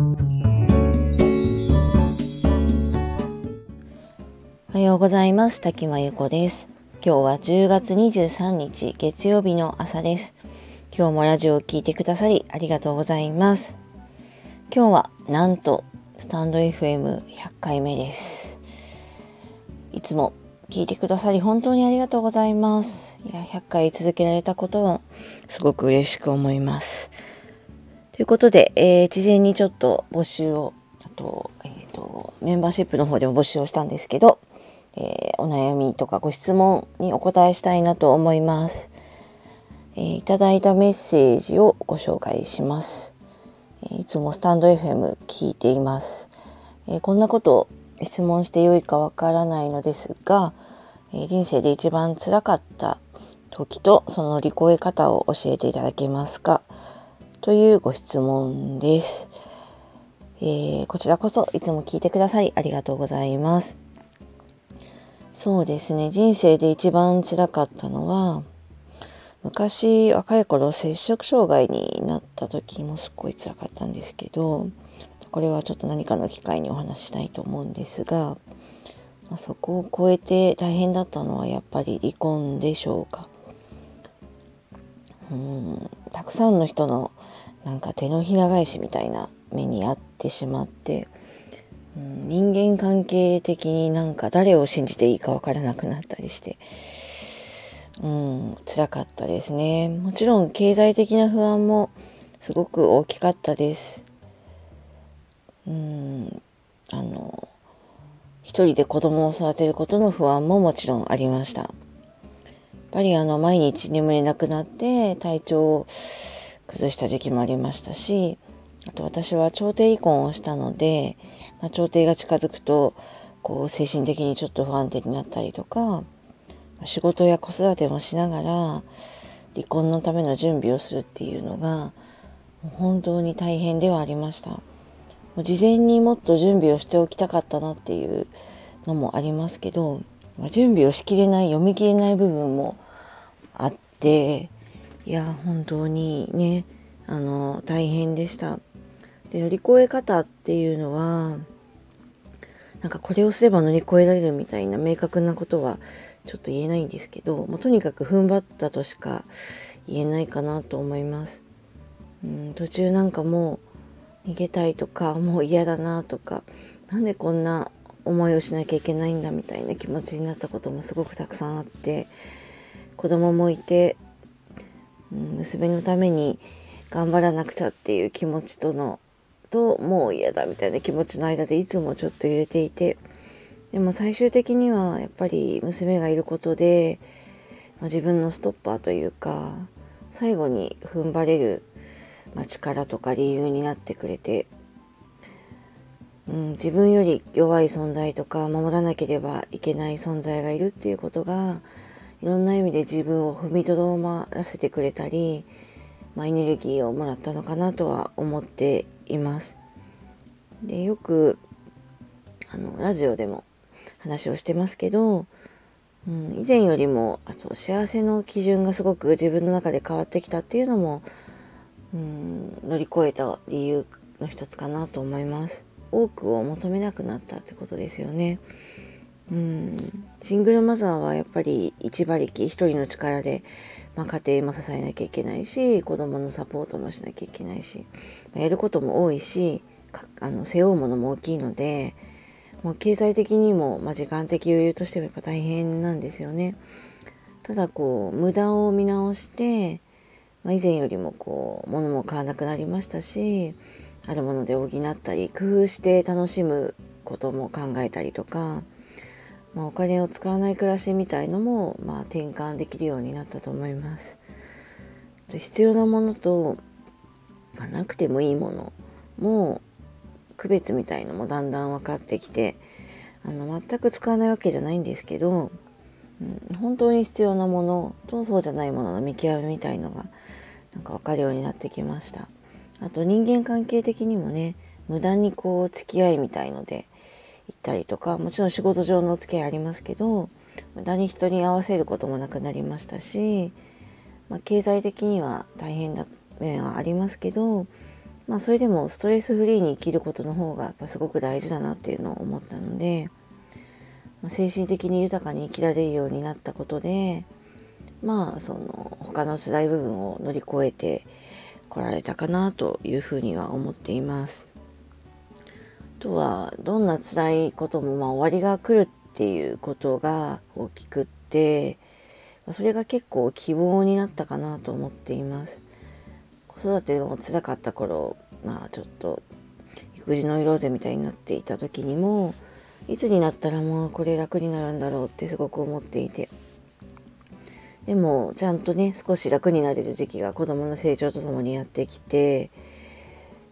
おはようございます。滝真由子です。今日は10月23日月曜日の朝です。今日もラジオを聴いてくださりありがとうございます。今日はなんとスタンド FM100 回目です。いつも聞いてくださり本当にありがとうございます。いや100回続けられたことをすごく嬉しく思います。ということで、えー、事前にちょっと募集をあと,、えーと、メンバーシップの方でも募集をしたんですけど、えー、お悩みとかご質問にお答えしたいなと思います。えー、いただいたメッセージをご紹介します。えいつもスタンド FM 聞いています。えこんなことを質問してよいかわからないのですが、え人生で一番辛かった時とその乗り越え方を教えていただけますか？というご質問です。えー、こちらこそいつも聞いてくださりありがとうございます。そうですね、人生で一番辛かったのは、昔若い頃摂食障害になった時もすっごい辛かったんですけど、これはちょっと何かの機会にお話ししたいと思うんですが、まあ、そこを超えて大変だったのはやっぱり離婚でしょうか。うんたくさんの人のなんか手のひら返しみたいな目に遭ってしまって、うん、人間関係的になんか誰を信じていいかわからなくなったりして、うん、辛かったですね。もちろん経済的な不安もすごく大きかったです。うん、あの、一人で子供を育てることの不安ももちろんありました。やっぱりあの、毎日眠れなくなって体調を崩した時期もありましたし、あと私は調停離婚をしたので、まあ、調停が近づくと、こう精神的にちょっと不安定になったりとか、仕事や子育てもしながら離婚のための準備をするっていうのが本当に大変ではありました。事前にもっと準備をしておきたかったなっていうのもありますけど、準備をしきれない、読み切れない部分もあって、いや、本当にね、あの、大変でした。で、乗り越え方っていうのは、なんかこれをすれば乗り越えられるみたいな明確なことはちょっと言えないんですけど、もうとにかく踏ん張ったとしか言えないかなと思います。うん、途中なんかもう逃げたいとか、もう嫌だなとか、なんでこんな思いをしなきゃいけないんだみたいな気持ちになったこともすごくたくさんあって、子供もいて、うん、娘のために頑張らなくちゃっていう気持ちとのともう嫌だみたいな気持ちの間でいつもちょっと揺れていてでも最終的にはやっぱり娘がいることで、まあ、自分のストッパーというか最後に踏ん張れる、まあ、力とか理由になってくれて、うん、自分より弱い存在とか守らなければいけない存在がいるっていうことがいろんな意味で自分を踏みとどまらせてくれたり、まあ、エネルギーをもらったのかなとは思っています。でよくあのラジオでも話をしてますけど、うん、以前よりもあと幸せの基準がすごく自分の中で変わってきたっていうのも、うん、乗り越えた理由の一つかなと思います。多くを求めなくなったってことですよね。うん、シングルマザーはやっぱり一馬力一人の力で、まあ、家庭も支えなきゃいけないし子供のサポートもしなきゃいけないしま、やることも多いしあの背負うものも大きいので、まあ、経済的にも、まあ、時間的余裕としてもやっぱ大変なんですよね。ただこう無駄を見直して、まあ、以前よりもこう物も買わなくなりましたしあるもので補ったり工夫して楽しむことも考えたりとかまあ、お金を使わない暮らしみたいのも、まあ、転換できるようになったと思います。必要なものと、まあ、なくてもいいものも区別みたいのもだんだん分かってきてあの全く使わないわけじゃないんですけど、うん、本当に必要なものとそうじゃないものの見極めみたいのがなんか分かるようになってきました。あと人間関係的にもね無駄にこう付き合いみたいので行ったりとかもちろん仕事上のお付き合いありますけど無駄に人に合わせることもなくなりましたし、まあ、経済的には大変な面はありますけど、まあそれでもストレスフリーに生きることの方がやっぱすごく大事だなっていうのを思ったので、まあ、精神的に豊かに生きられるようになったことでまあその他の辛い部分を乗り越えてこられたかなというふうには思っています。あとはどんな辛いこともまあ終わりが来るっていうことが大きくってそれが結構希望になったかなと思っています。子育ても辛かった頃まあちょっと育児の色勢みたいになっていた時にもいつになったらもうこれ楽になるんだろうってすごく思っていてでもちゃんとね少し楽になれる時期が子供の成長とともにやってきて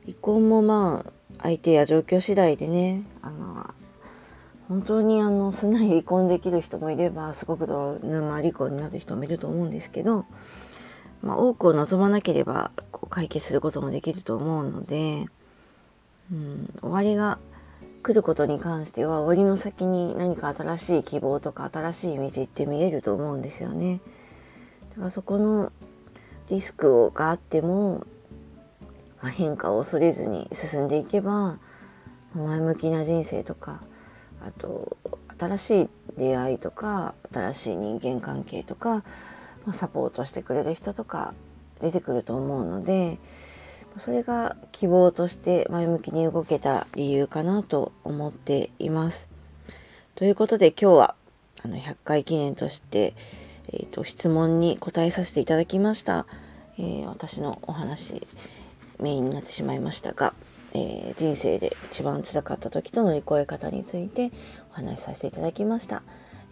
離婚もまあ相手や状況次第でねあの本当にあのすんなり離婚できる人もいればすごく沼離婚になる人もいると思うんですけど、まあ、多くを望まなければこう解決することもできると思うので、うん、終わりが来ることに関しては終わりの先に何か新しい希望とか新しい道って見えると思うんですよね。だからそこのリスクがあっても、まあ、変化を恐れずに進んでいけば前向きな人生とかあと新しい出会いとか新しい人間関係とか、まあ、サポートしてくれる人とか出てくると思うのでそれが希望として前向きに動けた理由かなと思っています。ということで今日はあの100回記念として、えーと、質問に答えさせていただきました。えー、私のお話メインになってしまいましたが、えー、人生で一番辛かった時と乗り越え方についてお話しさせていただきました。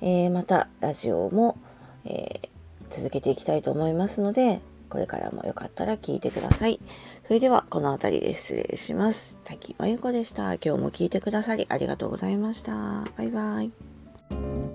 えー、またラジオも、え続けていきたいと思いますので、これからもよかったら聞いてください。それではこの辺りで失礼します。滝真由子でした。今日も聞いてくださりありがとうございました。バイバイ。